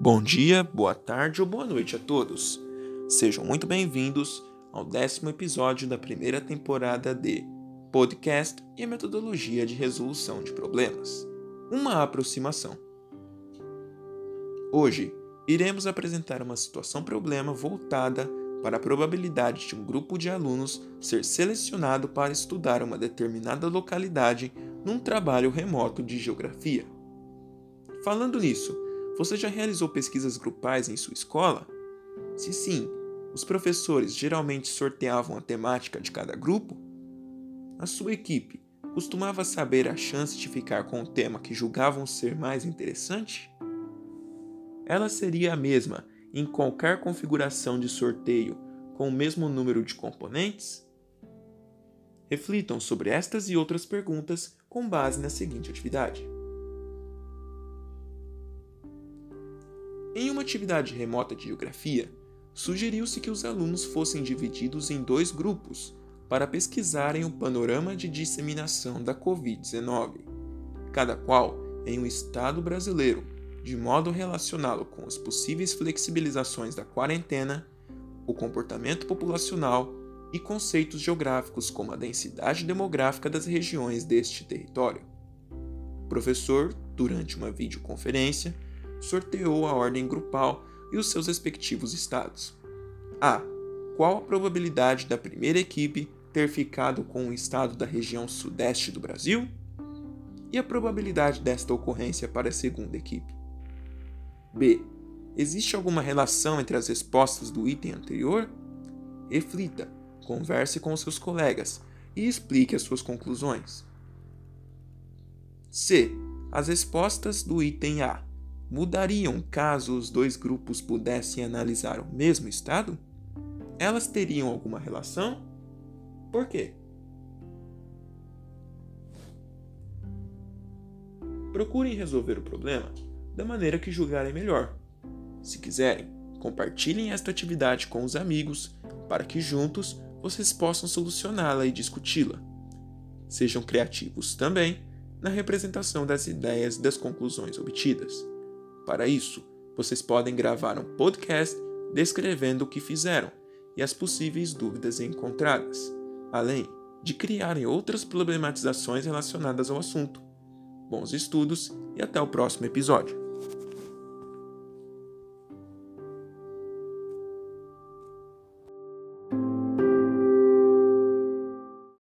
Bom dia, boa tarde ou boa noite a todos. Sejam muito bem-vindos ao décimo episódio da primeira temporada de Podcast e Metodologia de Resolução de Problemas uma aproximação. Hoje, iremos apresentar uma situação-problema voltada para a probabilidade de um grupo de alunos ser selecionado para estudar uma determinada localidade num trabalho remoto de geografia. Falando nisso, você já realizou pesquisas grupais em sua escola? Se sim, os professores geralmente sorteavam a temática de cada grupo? A sua equipe costumava saber a chance de ficar com o tema que julgavam ser mais interessante? Ela seria a mesma em qualquer configuração de sorteio com o mesmo número de componentes? Reflitam sobre estas e outras perguntas com base na seguinte atividade. Em uma atividade remota de geografia, sugeriu-se que os alunos fossem divididos em dois grupos para pesquisarem o panorama de disseminação da Covid-19, cada qual em um estado brasileiro, de modo a relacioná-lo com as possíveis flexibilizações da quarentena, o comportamento populacional e conceitos geográficos como a densidade demográfica das regiões deste território. O professor, durante uma videoconferência, sorteou a ordem grupal e os seus respectivos estados. A. Qual a probabilidade da primeira equipe ter ficado com o estado da região sudeste do Brasil? E a probabilidade desta ocorrência para a segunda equipe? B. Existe alguma relação entre as respostas do item anterior? Reflita, converse com seus colegas e explique as suas conclusões. C. As respostas do item A mudariam caso os dois grupos pudessem analisar o mesmo estado? Elas teriam alguma relação? Por quê? Procurem resolver o problema da maneira que julgarem melhor. Se quiserem, compartilhem esta atividade com os amigos para que juntos vocês possam solucioná-la e discuti-la. Sejam criativos também na representação das ideias e das conclusões obtidas. Para isso, vocês podem gravar um podcast descrevendo o que fizeram e as possíveis dúvidas encontradas, além de criarem outras problematizações relacionadas ao assunto. Bons estudos e até o próximo episódio.